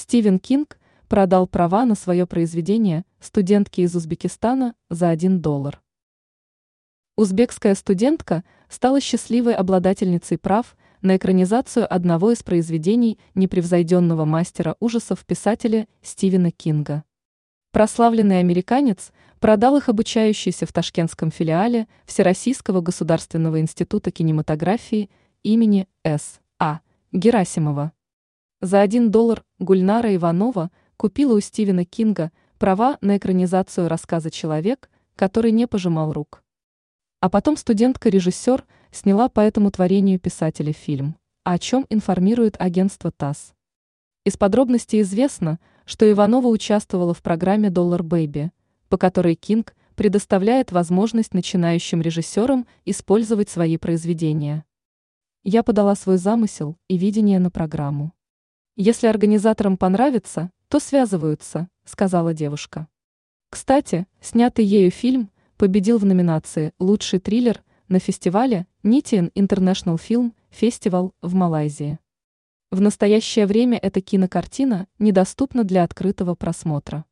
Стивен Кинг продал права на свое произведение студентке из Узбекистана за 1 доллар. Узбекская студентка стала счастливой обладательницей прав на экранизацию одного из произведений непревзойденного мастера ужасов писателя Стивена Кинга. Прославленный американец продал их обучающийся в ташкентском филиале Всероссийского государственного института кинематографии имени С. А. Герасимова. За 1 доллар Гульнара Иванова купила у Стивена Кинга права на экранизацию рассказа «Человек, который не пожимал рук». А потом студентка-режиссер сняла по этому творению писателя фильм, о чем информирует агентство ТАСС. Из подробностей известно, что Иванова участвовала в программе «Dollar Baby», по которой Кинг предоставляет возможность начинающим режиссерам использовать свои произведения. Я подала свой замысел и видение на программу. Если организаторам понравится, то связываются, сказала девушка. Кстати, снятый ею фильм победил в номинации «Лучший триллер» на фестивале Nitian International Film Festival в Малайзии. В настоящее время эта кинокартина недоступна для открытого просмотра.